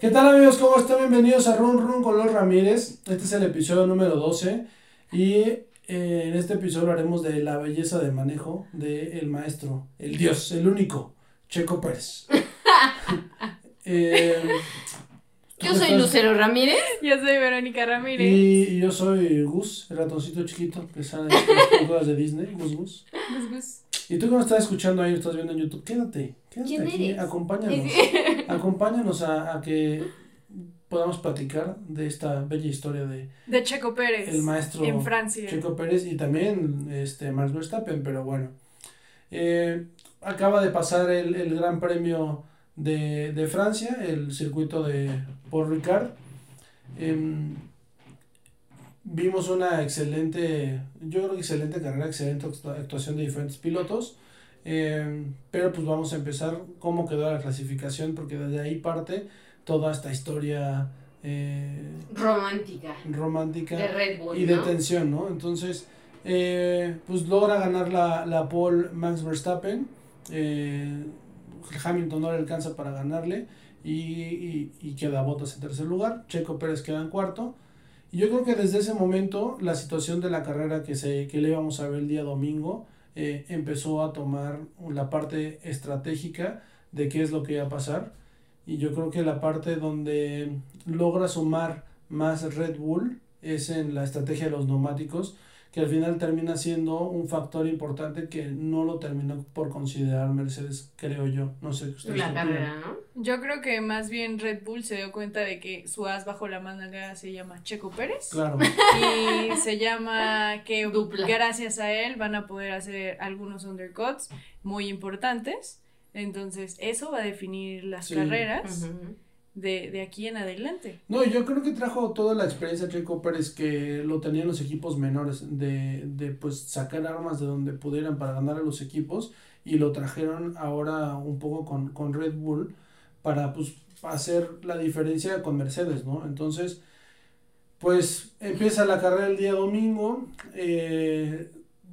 ¿Qué tal amigos? ¿Cómo están? Bienvenidos a Run Run con los Ramírez. Este es el episodio número 12 y eh, en este episodio haremos de la belleza de manejo del el maestro, el dios, el único, Checo Pérez. eh, yo soy Lucero Ramírez. Yo soy Verónica Ramírez. Y, yo soy Gus, el ratoncito chiquito que sale en las cosas de Disney, Gus Gus. Gus Gus. Y tú cuando estás escuchando ahí, estás viendo en YouTube, quédate, quédate aquí, acompáñanos, acompáñanos a, a, que podamos platicar de esta bella historia de... De Checo Pérez. El maestro en Francia. Checo Pérez y también este, Max Verstappen, pero bueno. Eh, acaba de pasar el, el Gran Premio de, de, Francia, el circuito de Paul Ricard. Eh, vimos una excelente, yo creo que excelente carrera, excelente actuación de diferentes pilotos. Eh, pero pues vamos a empezar cómo quedó la clasificación, porque desde ahí parte toda esta historia eh, romántica. Romántica. De Red Bull. Y de tensión, ¿no? Entonces, eh, pues logra ganar la, la pole Max Verstappen. Hamilton no le alcanza para ganarle y, y, y queda Bottas en tercer lugar. Checo Pérez queda en cuarto. Yo creo que desde ese momento la situación de la carrera que, se, que le íbamos a ver el día domingo eh, empezó a tomar la parte estratégica de qué es lo que iba a pasar. Y yo creo que la parte donde logra sumar más Red Bull es en la estrategia de los neumáticos que al final termina siendo un factor importante que no lo terminó por considerar Mercedes, creo yo. No sé ustedes. La carrera, ¿no? Yo creo que más bien Red Bull se dio cuenta de que su as bajo la manga se llama Checo Pérez. Claro. Y se llama que gracias a él van a poder hacer algunos undercuts muy importantes. Entonces, eso va a definir las carreras de, de aquí en adelante. No, yo creo que trajo toda la experiencia Checo Pérez que lo tenían los equipos menores, de, de pues sacar armas de donde pudieran para ganar a los equipos y lo trajeron ahora un poco con, con Red Bull para pues hacer la diferencia con Mercedes, ¿no? Entonces, pues empieza la carrera el día domingo, eh,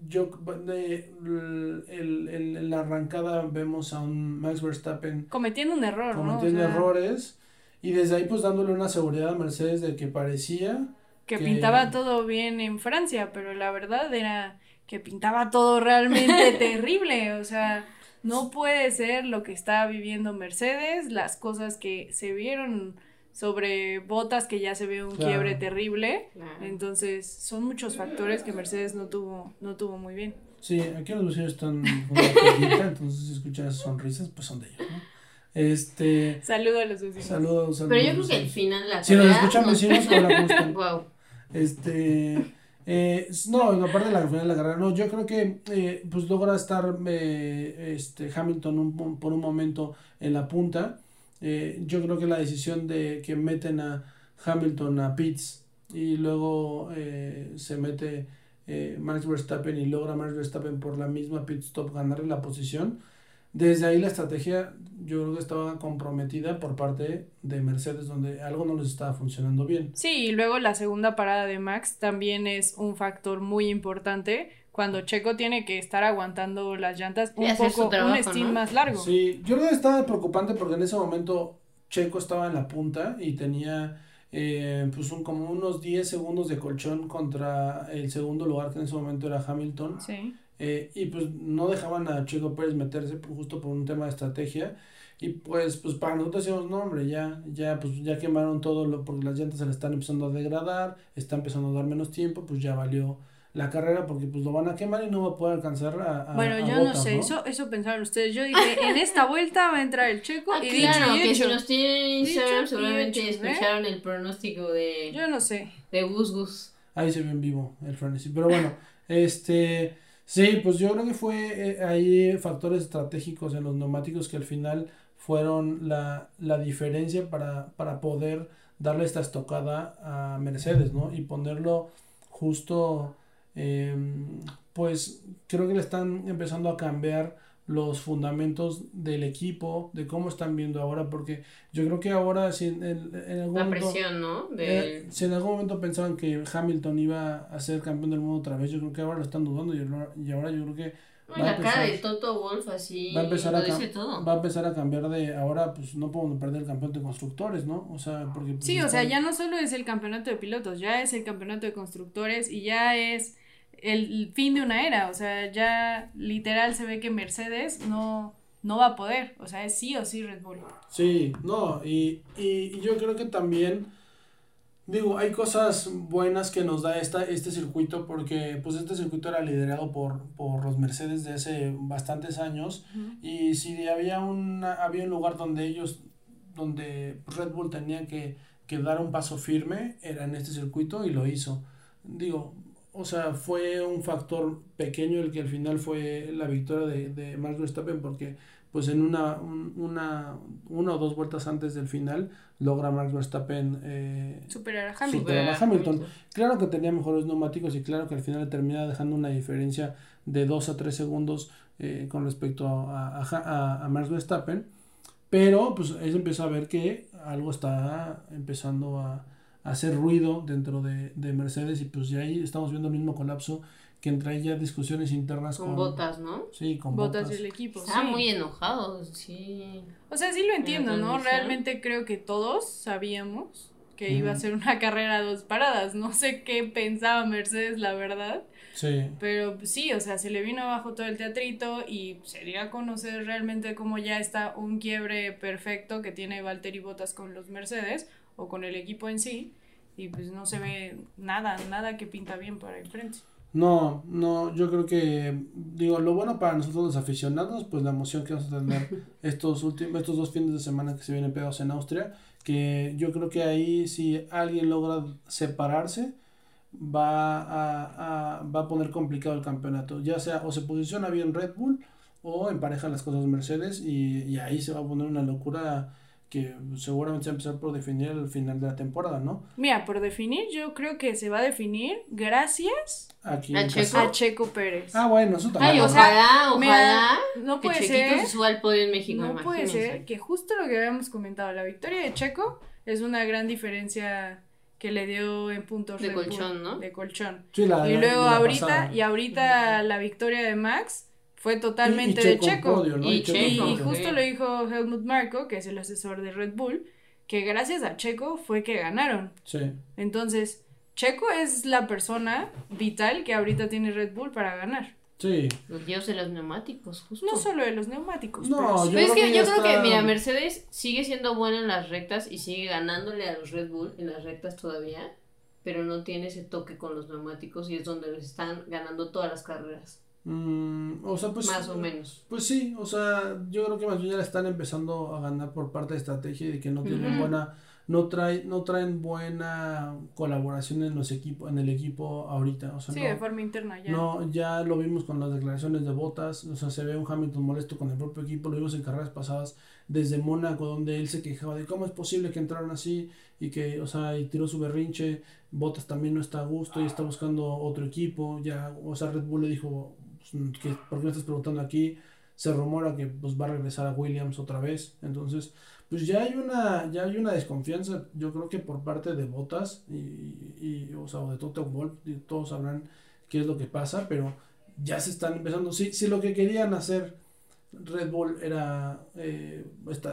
yo el, el, en la arrancada vemos a un Max Verstappen cometiendo un error, cometiendo errores y desde ahí pues dándole una seguridad a Mercedes de que parecía que, pintaba todo bien en Francia, pero la verdad era que pintaba todo realmente terrible, o sea, no puede ser lo que está viviendo Mercedes, las cosas que se vieron sobre botas que ya se ve un quiebre terrible, entonces son muchos factores que Mercedes no tuvo no tuvo muy bien. Sí, aquí los vecinos están con entonces si escuchas sonrisas, pues son de ellos, ¿no? Este. Saludos a los vecinos. Saludos, Pero yo creo que al final la Si nos escuchan vecinos, hola, ¿cómo están? wow. Este. Eh, no, aparte de la final de la carrera, no, yo creo que eh, pues logra estar eh, este Hamilton un, por un momento en la punta. Eh, yo creo que la decisión de que meten a Hamilton a pits y luego eh, se mete eh, Max Verstappen y logra Max Verstappen por la misma pit stop ganarle la posición desde ahí la estrategia yo creo que estaba comprometida por parte de Mercedes, donde algo no les estaba funcionando bien. Sí, y luego la segunda parada de Max también es un factor muy importante cuando Checo tiene que estar aguantando las llantas un poco, un stint más largo. Sí, yo creo que estaba preocupante porque en ese momento Checo estaba en la punta y tenía eh, pues un, como unos 10 segundos de colchón contra el segundo lugar que en ese momento era Hamilton. Sí. Eh, y pues no dejaban a Checo Pérez meterse justo por un tema de estrategia. Y pues, pues para nosotros decíamos, no hombre, ya, ya, pues ya quemaron todo lo, porque las llantas se le están empezando a degradar, está empezando a dar menos tiempo, pues ya valió la carrera porque pues lo van a quemar y no va a poder alcanzar a, bueno yo no sé eso eso pensaron ustedes. Yo dije en esta vuelta va a entrar el checo ah, y claro que si nos tienen Instagram seguramente ¿eh? escucharon el pronóstico de yo no sé. de Gus Gus. Ahí se ve en vivo el frenesí pero bueno este Sí, pues yo creo que fue eh, ahí factores estratégicos en los neumáticos que al final fueron la, la diferencia para, para poder darle esta estocada a Mercedes, ¿no? Y ponerlo justo, eh, pues creo que le están empezando a cambiar los fundamentos del equipo, de cómo están viendo ahora, porque yo creo que ahora si en, en, algún La momento, presión, ¿no? De... Eh, si en algún momento pensaban que Hamilton iba a ser campeón del mundo otra vez, yo creo que ahora lo están dudando y, y ahora yo creo que la cara de Toto Wolf así va a empezar a va a empezar a cambiar de ahora pues no podemos perder el campeonato de constructores no o sea porque pues, sí o sea ya no solo es el campeonato de pilotos ya es el campeonato de constructores y ya es el fin de una era o sea ya literal se ve que Mercedes no no va a poder o sea es sí o sí Red Bull sí no y, y yo creo que también Digo, hay cosas buenas que nos da esta, este circuito porque pues este circuito era liderado por, por los Mercedes de hace bastantes años y si había, una, había un lugar donde ellos, donde Red Bull tenía que, que dar un paso firme, era en este circuito y lo hizo. Digo, o sea, fue un factor pequeño el que al final fue la victoria de, de Max Verstappen porque pues en una, una, una o dos vueltas antes del final logra Max Verstappen eh, superar, a Hamilton. Hamilton. Claro que tenía mejores neumáticos y claro que al final termina dejando una diferencia de 2 a 3 segundos eh, con respecto a, a, a, Max Verstappen, pero pues él empezó a ver que algo está empezando a, a hacer ruido dentro de, de Mercedes y pues ya ahí estamos viendo el mismo colapso que entre ya discusiones internas con, botas, ¿no? Sí, con botas. del equipo. Estaban muy enojados, sí. O sea, sí lo entiendo, ¿no? Realmente creo que todos sabíamos que iba a ser una carrera a dos paradas. No sé qué pensaba Mercedes, la verdad. Sí. Pero sí, o sea, se le vino abajo todo el teatrito y sería conocer realmente cómo ya está un quiebre perfecto que tiene Valtteri Botas con los Mercedes o con el equipo en sí. Y pues no se ve nada, nada que pinta bien para el frente. No, no, yo creo que, digo, lo bueno para nosotros los aficionados, pues la emoción que vamos a tener estos últimos, estos dos fines de semana que se vienen pegados en Austria, que yo creo que ahí si alguien logra separarse, va a, a, va a poner complicado el campeonato, ya sea o se posiciona bien Red Bull o empareja las cosas Mercedes y, y ahí se va a poner una locura que seguramente se va a empezar por definir el final de la temporada, ¿no? Mira, por definir, yo creo que se va a definir gracias a, Checo? Pérez. Ah, bueno, eso también. Ay, ojalá, ojalá. no puede ser. Se suba al podio en México. No puede ser que justo lo que habíamos comentado, la victoria de Checo es una gran diferencia que le dio en puntos de colchón, ¿no? De colchón. Sí, la, y luego ahorita, y ahorita la victoria de Max fue totalmente de Checo. y, justo lo dijo Helmut Marko, que es el asesor de Red Bull, que gracias a Checo fue que ganaron. Sí. Entonces, Checo es la persona vital que ahorita tiene Red Bull para ganar. Sí. Los dios de los neumáticos, justo. No solo de los neumáticos. No, yo, creo que, yo creo que, mira, Mercedes sigue siendo buena en las rectas y sigue ganándole a los Red Bull en las rectas todavía, pero no tiene ese toque con los neumáticos y es donde les están ganando todas las carreras. Mm, o sea, pues. Más o menos. Pues sí, o sea, yo creo que más bien ya la están empezando a ganar por parte de estrategia y de que no tienen buena. No, trae, no traen buena colaboración en los equipos, en el equipo ahorita. O sea, sí, no, de forma interna ya. No, ya lo vimos con las declaraciones de botas. O sea, se ve un Hamilton molesto con el propio equipo. Lo vimos en carreras pasadas desde Mónaco, donde él se quejaba de cómo es posible que entraron así y que, o sea, y tiró su berrinche. Botas también no está a gusto y está buscando otro equipo. Ya, o sea, Red Bull le dijo, que, ¿por qué me estás preguntando aquí? Se rumora que pues va a regresar a Williams otra vez. Entonces, pues ya hay una, ya hay una desconfianza, yo creo que por parte de Botas y, y o sea, de Toto Wolf, todos sabrán qué es lo que pasa, pero ya se están empezando. Si, si lo que querían hacer Red Bull era eh,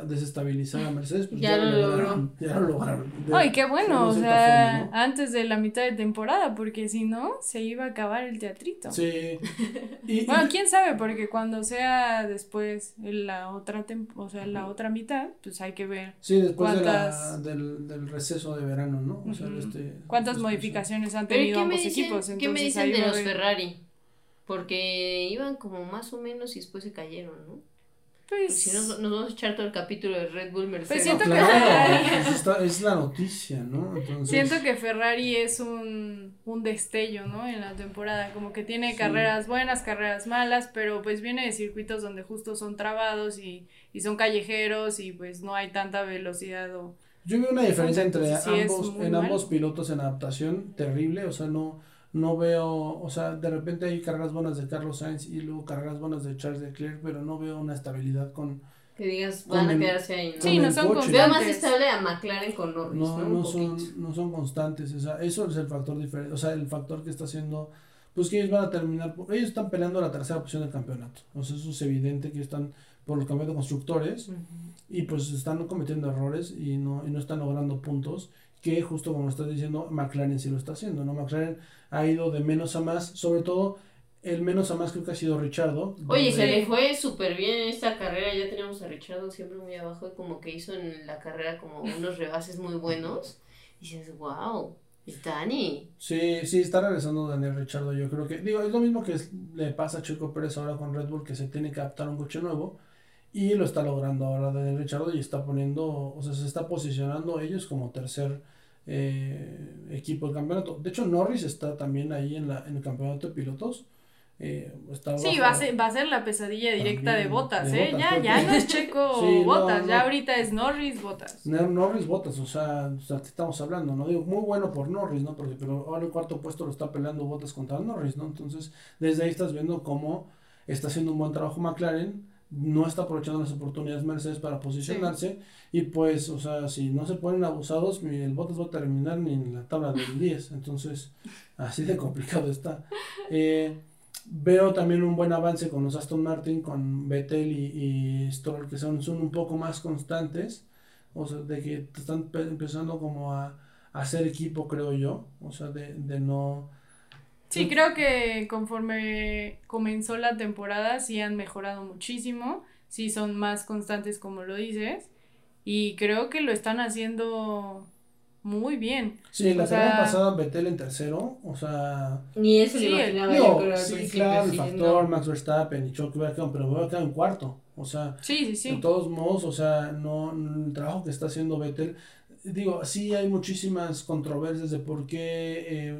desestabilizar a Mercedes, pues ya, lo lograron. Ya lo lograron. Ay, qué bueno, o sea, antes de la mitad de temporada, porque si no, se iba a acabar el teatrito. Sí. bueno, quién sabe, porque cuando sea después la otra o sea, la otra mitad, pues hay que ver. Sí, después del, del, receso de verano, ¿no? O sea, este, ¿Cuántas modificaciones han tenido ambos equipos? ¿Qué me dicen de los Ferrari? Porque iban como más o menos y después se cayeron, ¿no? Pues. Si nos, nos, vamos a echar todo el capítulo de Red Bull Mercedes. Pues siento que Ferrari. es la noticia, ¿no? Siento que Ferrari es un, un destello, ¿no? En la temporada. Como que tiene carreras buenas, carreras malas, pero pues viene de circuitos donde justo son trabados y, y son callejeros y pues no hay tanta velocidad o. Yo veo una diferencia entre ambos, en ambos pilotos en adaptación terrible, o sea, no no veo, o sea, de repente hay carreras buenas de Carlos Sainz y luego carreras buenas de Charles Leclerc, pero no veo una estabilidad con... Que digas, van a quedarse ahí, ¿no? Sí, no son constantes. Veo más estable a McLaren con Norris, ¿no? No, son, no son constantes, o sea, eso es el factor diferente, o sea, el factor que está haciendo pues que ellos van a terminar, ellos están peleando la tercera posición del campeonato. O sea, eso es evidente que están por los campeonatos de constructores y pues están cometiendo errores y no, y no están logrando puntos que justo como estás diciendo, McLaren sí lo está haciendo, ¿no? McLaren ha ido de menos a más, sobre todo el menos a más creo que ha sido Richardo. Oye, se le fue súper bien en esta carrera, ya teníamos a Richardo siempre muy abajo y como que hizo en la carrera como unos rebases muy buenos y dices, wow. ¿Y Dani? Sí, sí, está regresando Daniel Richardo. Yo creo que, digo, es lo mismo que le pasa a Chico Pérez ahora con Red Bull, que se tiene que adaptar a un coche nuevo. Y lo está logrando ahora Daniel Richardo y está poniendo, o sea, se está posicionando ellos como tercer eh, equipo del campeonato. De hecho, Norris está también ahí en, la, en el campeonato de pilotos. Eh, sí, va a, ser, va a ser la pesadilla directa de botas, ¿eh? ya, ya no es Checo Botas, ya ahorita es Norris Botas. Norris Botas, o sea, o sea, estamos hablando, ¿no? Digo, muy bueno por Norris, ¿no? Porque, pero ahora el cuarto puesto lo está peleando Botas contra Norris, ¿no? Entonces, desde ahí estás viendo cómo está haciendo un buen trabajo McLaren no está aprovechando las oportunidades Mercedes para posicionarse y pues, o sea, si no se ponen abusados, el Bottas va a terminar ni en la tabla del 10, entonces así de complicado está. Eh, veo también un buen avance con los Aston Martin, con Vettel y, y Stroll, que son, son un poco más constantes, o sea, de que están empezando como a, a hacer equipo, creo yo, o sea, de, de no Sí, creo que conforme comenzó la temporada sí han mejorado muchísimo, sí son más constantes como lo dices y creo que lo están haciendo muy bien. Sí, la semana pasada Betel en tercero, o sea... Ni eso sí, Sí, claro, el factor Max Verstappen y Chuck Berkham, pero voy a quedar en cuarto, o sea... Sí, sí, sí. De todos modos, o sea, no, el trabajo que está haciendo Betel, digo, sí hay muchísimas controversias de por qué... Eh,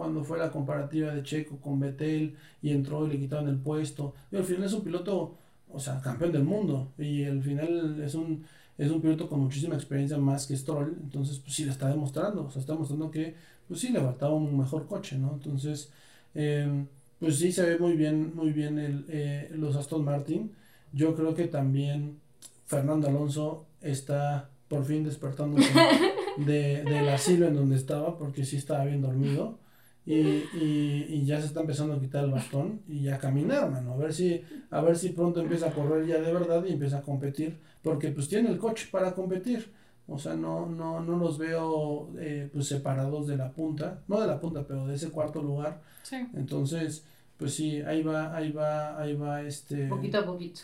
cuando fue la comparativa de Checo con Betel y entró y le quitaron el puesto. Y al final es un piloto, o sea, campeón del mundo. Y al final es un, es un piloto con muchísima experiencia más que Stroll. Entonces, pues sí le está demostrando. O sea, está demostrando que, pues sí, le faltaba un mejor coche, ¿no? Entonces, em, pues sí se ve muy bien, muy bien el, eh, los Aston Martin. Yo creo que también Fernando Alonso está por fin despertando de, del asilo en donde estaba, porque sí estaba bien dormido y, y, y, ya se está empezando a quitar el bastón y ya caminar, mano. A ver si, a ver si pronto empieza a correr ya de verdad y empieza a competir, porque pues tiene el coche para competir. O sea, no, no, no los veo eh, pues separados de la punta, no de la punta, pero de ese cuarto lugar. Sí. Entonces, pues sí, ahí va, ahí va, ahí va este. Poquito a poquito.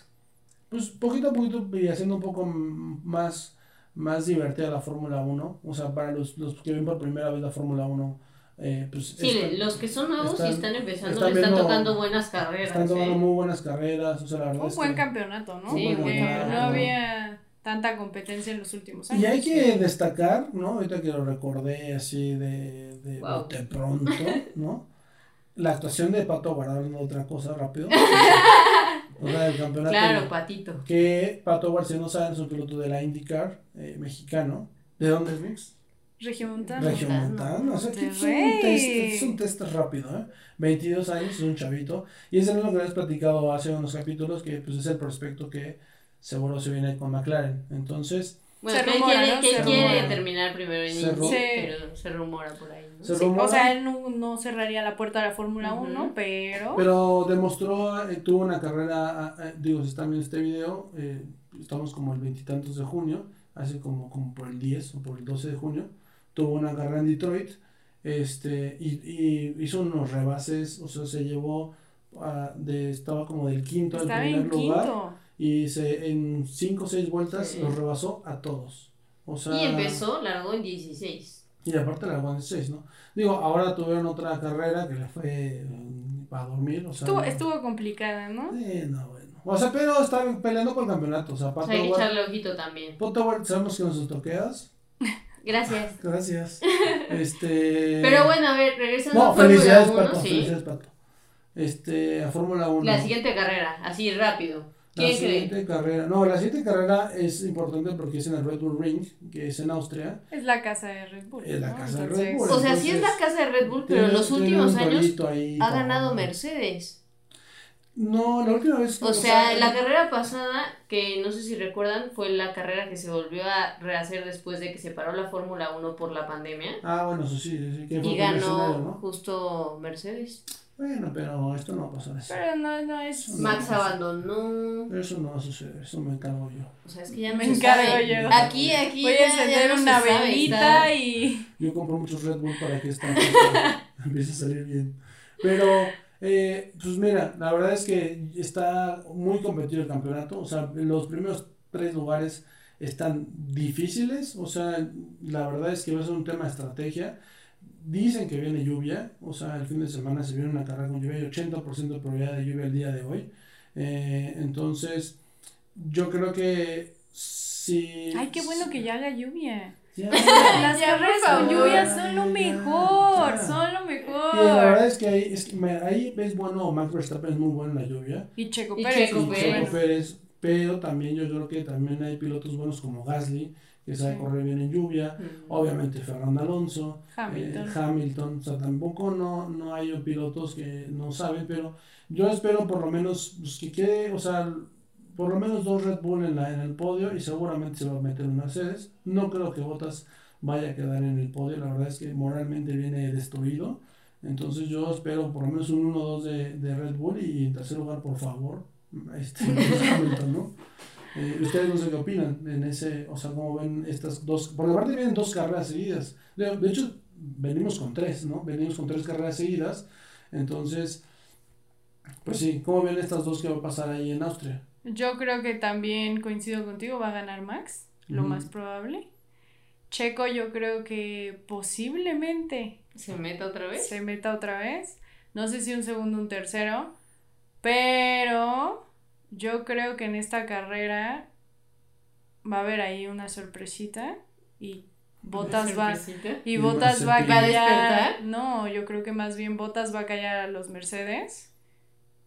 Pues poquito a poquito y haciendo un poco más, más divertida la Fórmula 1. O sea, para los, los que ven por primera vez la Fórmula 1 eh, pues sí, los que son nuevos y están empezando le están tocando buenas carreras. Están tocando ¿eh? muy buenas carreras. O sea, la un buen campeonato, ¿no? Sí, Porque no había tanta competencia en los últimos años. Y hay que destacar, ¿no? Ahorita que lo recordé así de, de, de pronto, ¿no? La actuación de Pato guardando otra cosa rápido. o sea, del campeonato. Claro, Patito. Que Pato Guard, si no saben, es un piloto de la IndyCar eh, mexicano. ¿De dónde es, Mix? Regiomontano. Regiomontano, o sea que es un, test, es un test rápido, ¿eh? 22 años, es un chavito. Y es el mismo que les he platicado hace unos capítulos, que pues es el prospecto que seguro se viene con McLaren. Entonces... Bueno, se rumora, quiere, quiere terminar primero en Indy, pero se rumora por ahí. ¿no? o sea, él no, no, cerraría la puerta a la Fórmula 1, pero... Pero demostró, eh, tuvo una carrera, eh, digo, si están viendo este video, eh, estamos como el veintitantos de junio, hace como, como por el 10 o por el 12 de junio tuvo una carrera en Detroit este, y, y hizo unos rebases, o sea, se llevó a, de, estaba como del quinto al primer lugar y se, en cinco o seis vueltas los rebasó a todos. O sea, y empezó, largó en 16. Y aparte largó en 16, ¿no? Digo, ahora tuvieron otra carrera que le fue mm, para dormir, o sea. Estuvo, estuvo complicada, ¿no? Sí, no, bueno. O sea, pero está peleando por el campeonato, o sea, aparte. Hay que echarle ojito también. sabemos que nos toqueas. Gracias. Gracias. Este. Pero bueno, a ver, regresando no, a Fórmula 1. Pato, ¿sí? Felicidades, Pato. Este, a Fórmula 1. La siguiente carrera, así rápido. ¿Quién la siguiente carrera. No, la siguiente carrera es importante porque es en el Red Bull Ring, que es en Austria. Es la casa de Red Bull. Es la casa de Red Bull. O sea, sí es la casa de Red Bull, pero en los últimos años ha ganado Mercedes. No, la última vez. O sea, la carrera pasada, que no sé si recuerdan, fue la carrera que se volvió a rehacer después de que se paró la Fórmula 1 por la pandemia. Ah, bueno, eso sí, sí, que fue Y ganó justo Mercedes. Bueno, pero esto no pasa eso. Pero no, no es. Max abandonó. Eso no va a suceder, eso me encargo yo. O sea, es que ya me encargo yo. Aquí, aquí. Voy a encender una velita y. Yo compro muchos Red Bull para que esta empiece a salir bien. Pero. Eh, pues mira, la verdad es que está muy competido el campeonato. O sea, los primeros tres lugares están difíciles. O sea, la verdad es que va a ser un tema de estrategia. Dicen que viene lluvia. O sea, el fin de semana se viene una carrera con lluvia. Hay 80% de probabilidad de lluvia el día de hoy. Eh, entonces, yo creo que si. Ay, qué bueno que ya haga lluvia. Las carreras con lluvia son lo mejor, son lo mejor. Y la verdad es que ahí es, ahí es bueno, Max Verstappen es muy bueno en la lluvia. Y Checo Pérez. Checo, Pérez. Pero también yo creo que también hay pilotos buenos como Gasly, que sabe correr bien en lluvia. Obviamente Fernando Alonso, Hamilton. Eh, Hamilton. O sea, tampoco no, no hay pilotos que no saben, pero yo espero por lo menos pues, que quede, o sea, por lo menos dos Red Bull en, la, en el podio y seguramente se va a meter un Mercedes. No creo que Bottas vaya a quedar en el podio, la verdad es que moralmente viene destruido. Entonces yo espero por lo menos un 1-2 de, de, Red Bull y en tercer lugar, por favor, este, ¿no? Eh, ustedes no sé qué opinan en ese, o sea, cómo ven estas dos, porque aparte vienen dos carreras seguidas. De, de hecho, venimos con tres, ¿no? Venimos con tres carreras seguidas. Entonces, pues sí, ¿cómo ven estas dos que va a pasar ahí en Austria? Yo creo que también coincido contigo, va a ganar Max, lo más probable. Checo yo creo que posiblemente... ¿Se meta otra vez? Se meta otra vez. No sé si un segundo, un tercero. Pero yo creo que en esta carrera va a haber ahí una sorpresita y Botas va y Botas va a callar. No, yo creo que más bien Botas va a callar a los Mercedes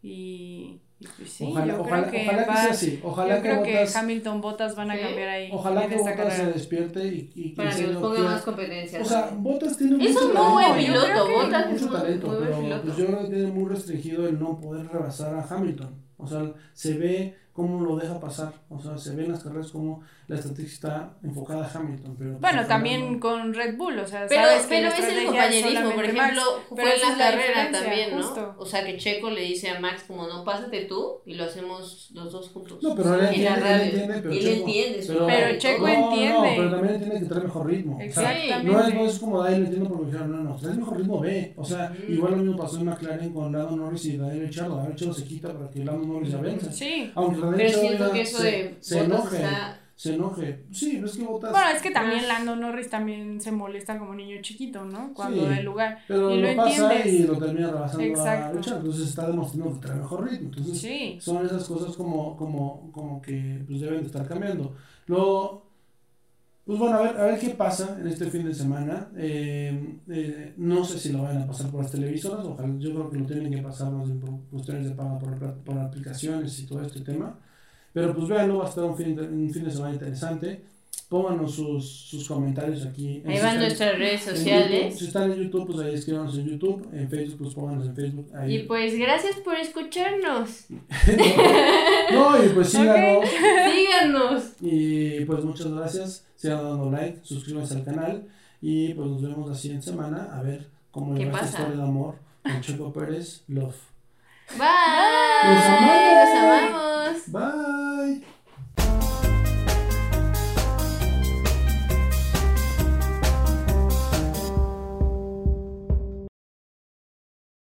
y pues sí, ojalá, yo creo que, ojalá que sea así. Ojalá yo creo que, Hamilton Botas van a cambiar ahí. Ojalá que Botas se despierte y, y para que nos ponga más competencia. O sea, Botas tiene mucho es un muy buen piloto, Botas mucho talento, pero pues yo creo que tiene muy restringido el no poder rebasar a Hamilton. O sea, se ve cómo lo deja pasar. O sea, se ve en las carreras como la estrategia está enfocada a Hamilton. Pero bueno, también con Red Bull, o sea, pero, sabes pero es el compañerismo, por ejemplo, fue en la carrera también, ¿no? O sea, que Checo le dice a Max como, no, pásate tú y lo hacemos los dos juntos. No, pero él entiende, él entiende, pero, Checo, entiende, pero, Checo entiende. No, pero también tiene que traer mejor ritmo. Exactamente. O sea, no, es, es como Daniel entiendo porque dijeron, no, no, traes mejor ritmo, ve. O sea, igual lo mismo pasó en McLaren con Lando Norris y Daniel Ricciardo. Daniel Ricciardo se quita para que Lando Norris avance. Sí. Aunque Daniel siento que eso de se enoje, se enoje. Sí, es que Botas. Bueno, es que también Lando Norris también se molesta como niño chiquito, ¿no? Cuando sí, el lugar. Pero y lo, pasa y lo termina rebasando Exacto. a luchar. Entonces está demostrando que trae mejor ritmo. Entonces sí. son esas cosas como, como, como que pues, deben de estar cambiando. Luego. Pues bueno, a ver, a ver qué pasa en este fin de semana. Eh, eh, no sé si lo van a pasar por las televisoras, ojalá, yo creo que lo tienen que pasar más bien por cuestiones de pago por, por aplicaciones y todo este tema. Pero pues véanlo, va a estar un fin de, un fin de semana interesante. Pónganos sus, sus comentarios aquí. Ahí van nuestras redes sociales. si están en YouTube, pues ahí escríbanos en YouTube. En Facebook, pues pónganos en Facebook. Ahí. Y pues gracias por escucharnos. no, y pues síganos. síganos. Y pues muchas gracias. Sigan dando like, suscríbanse al canal. Y pues nos vemos la siguiente semana a ver cómo le va esta historia de amor con Checo Pérez Love. Bye. Los amamos. Bye.